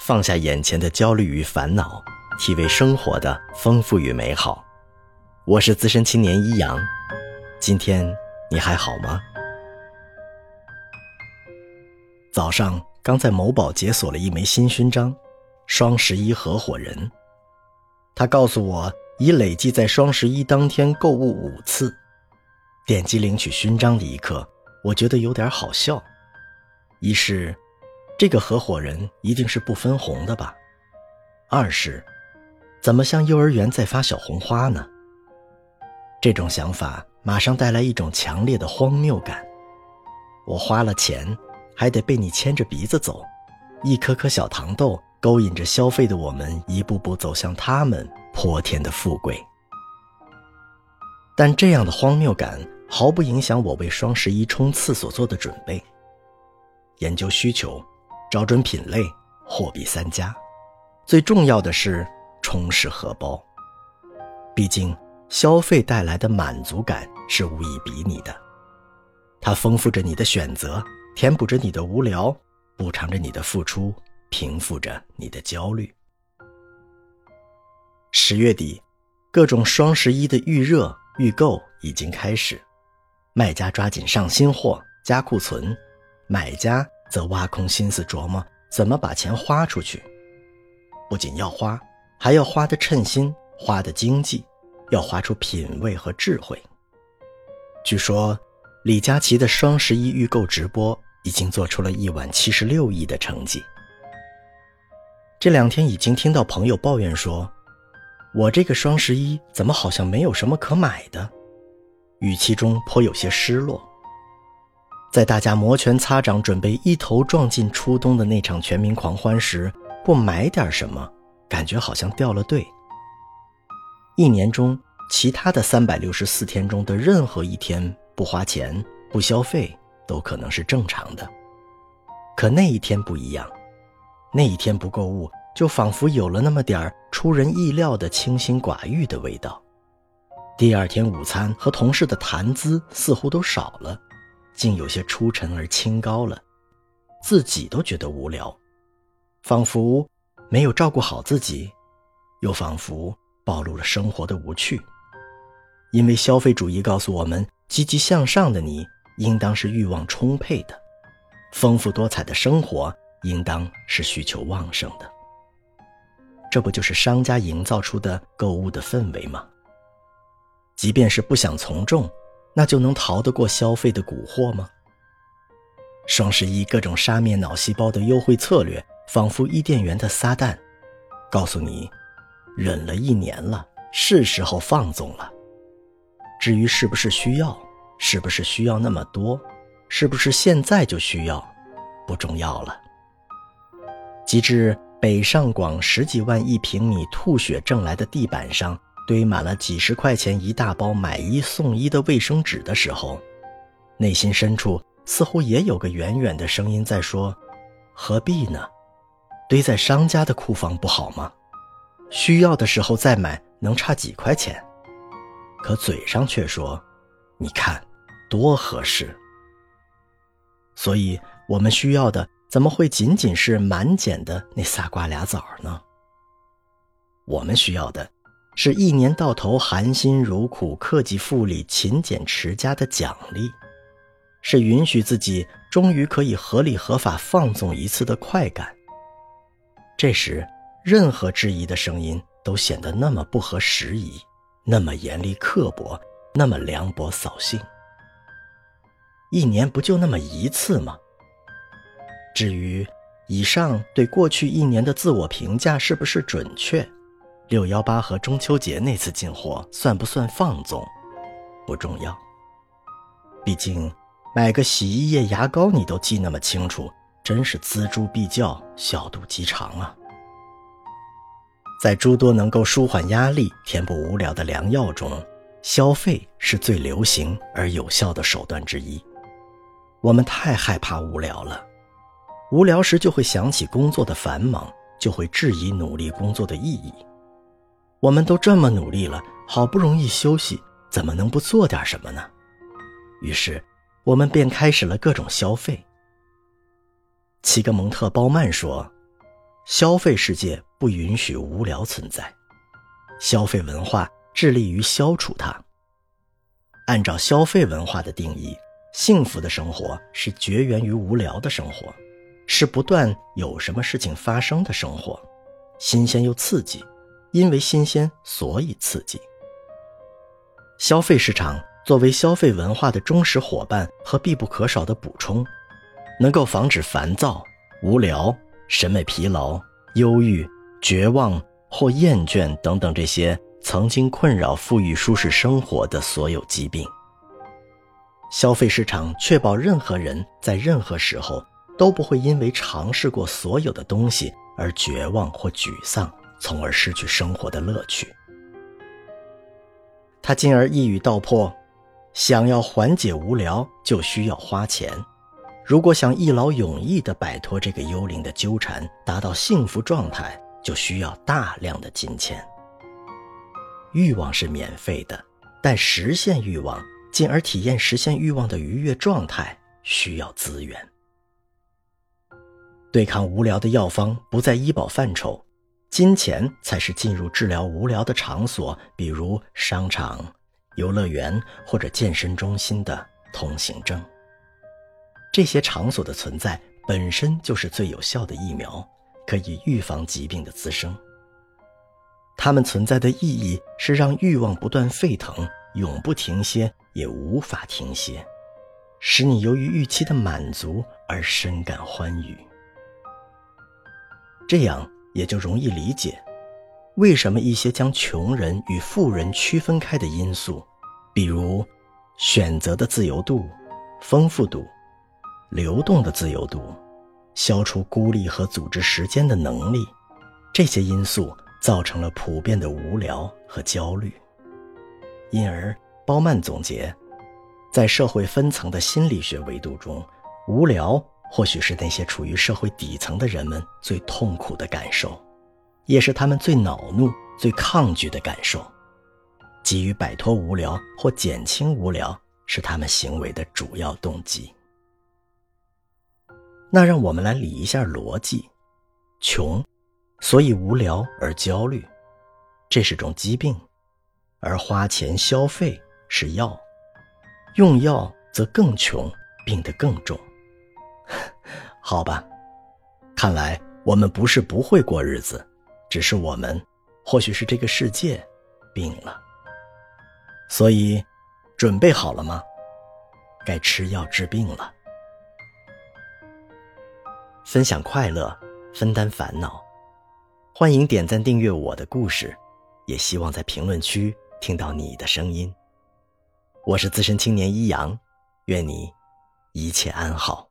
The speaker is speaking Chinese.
放下眼前的焦虑与烦恼，体味生活的丰富与美好。我是资深青年一阳，今天你还好吗？早上刚在某宝解锁了一枚新勋章——双十一合伙人。他告诉我，已累计在双十一当天购物五次。点击领取勋章的一刻，我觉得有点好笑。一是，这个合伙人一定是不分红的吧？二是，怎么像幼儿园在发小红花呢？这种想法马上带来一种强烈的荒谬感。我花了钱，还得被你牵着鼻子走，一颗颗小糖豆勾引着消费的我们，一步步走向他们泼天的富贵。但这样的荒谬感毫不影响我为双十一冲刺所做的准备。研究需求，找准品类，货比三家，最重要的是充实荷包。毕竟，消费带来的满足感是无以比拟的，它丰富着你的选择，填补着你的无聊，补偿着你的付出，平复着你的焦虑。十月底，各种双十一的预热预购已经开始，卖家抓紧上新货，加库存。买家则挖空心思琢磨怎么把钱花出去，不仅要花，还要花的称心，花的经济，要花出品味和智慧。据说，李佳琦的双十一预购直播已经做出了一晚七十六亿的成绩。这两天已经听到朋友抱怨说：“我这个双十一怎么好像没有什么可买的？”语气中颇有些失落。在大家摩拳擦掌，准备一头撞进初冬的那场全民狂欢时，不买点什么，感觉好像掉了队。一年中其他的三百六十四天中的任何一天不花钱、不消费，都可能是正常的。可那一天不一样，那一天不购物，就仿佛有了那么点儿出人意料的清心寡欲的味道。第二天午餐和同事的谈资似乎都少了。竟有些出尘而清高了，自己都觉得无聊，仿佛没有照顾好自己，又仿佛暴露了生活的无趣。因为消费主义告诉我们，积极向上的你应当是欲望充沛的，丰富多彩的生活应当是需求旺盛的。这不就是商家营造出的购物的氛围吗？即便是不想从众。那就能逃得过消费的蛊惑吗？双十一各种杀灭脑细胞的优惠策略，仿佛伊甸园的撒旦，告诉你，忍了一年了，是时候放纵了。至于是不是需要，是不是需要那么多，是不是现在就需要，不重要了。及至北上广十几万一平米吐血挣来的地板上。堆满了几十块钱一大包买一送一的卫生纸的时候，内心深处似乎也有个远远的声音在说：“何必呢？堆在商家的库房不好吗？需要的时候再买，能差几块钱？”可嘴上却说：“你看，多合适。”所以，我们需要的怎么会仅仅是满减的那仨瓜俩枣呢？我们需要的。是一年到头含辛茹苦、克己复礼、勤俭持家的奖励，是允许自己终于可以合理合法放纵一次的快感。这时，任何质疑的声音都显得那么不合时宜，那么严厉刻薄，那么凉薄扫兴。一年不就那么一次吗？至于以上对过去一年的自我评价是不是准确？六幺八和中秋节那次进货算不算放纵？不重要。毕竟买个洗衣液、牙膏你都记那么清楚，真是锱铢必较，小肚鸡肠啊！在诸多能够舒缓压力、填补无聊的良药中，消费是最流行而有效的手段之一。我们太害怕无聊了，无聊时就会想起工作的繁忙，就会质疑努力工作的意义。我们都这么努力了，好不容易休息，怎么能不做点什么呢？于是，我们便开始了各种消费。齐格蒙特·鲍曼说：“消费世界不允许无聊存在，消费文化致力于消除它。按照消费文化的定义，幸福的生活是绝缘于无聊的生活，是不断有什么事情发生的生活，新鲜又刺激，因为新鲜所以刺激。消费市场作为消费文化的忠实伙伴和必不可少的补充，能够防止烦躁、无聊、审美疲劳、忧郁、绝望或厌倦等等这些。曾经困扰富裕舒适生活的所有疾病。消费市场确保任何人在任何时候都不会因为尝试过所有的东西而绝望或沮丧，从而失去生活的乐趣。他进而一语道破：想要缓解无聊，就需要花钱；如果想一劳永逸地摆脱这个幽灵的纠缠，达到幸福状态，就需要大量的金钱。欲望是免费的，但实现欲望，进而体验实现欲望的愉悦状态，需要资源。对抗无聊的药方不在医保范畴，金钱才是进入治疗无聊的场所，比如商场、游乐园或者健身中心的通行证。这些场所的存在本身就是最有效的疫苗，可以预防疾病的滋生。它们存在的意义是让欲望不断沸腾，永不停歇，也无法停歇，使你由于预期的满足而深感欢愉。这样也就容易理解，为什么一些将穷人与富人区分开的因素，比如选择的自由度、丰富度、流动的自由度、消除孤立和组织时间的能力，这些因素。造成了普遍的无聊和焦虑，因而包曼总结，在社会分层的心理学维度中，无聊或许是那些处于社会底层的人们最痛苦的感受，也是他们最恼怒、最抗拒的感受。急于摆脱无聊或减轻无聊，是他们行为的主要动机。那让我们来理一下逻辑：穷。所以无聊而焦虑，这是种疾病；而花钱消费是药，用药则更穷，病得更重。好吧，看来我们不是不会过日子，只是我们，或许是这个世界病了。所以，准备好了吗？该吃药治病了。分享快乐，分担烦恼。欢迎点赞订阅我的故事，也希望在评论区听到你的声音。我是资深青年一阳，愿你一切安好。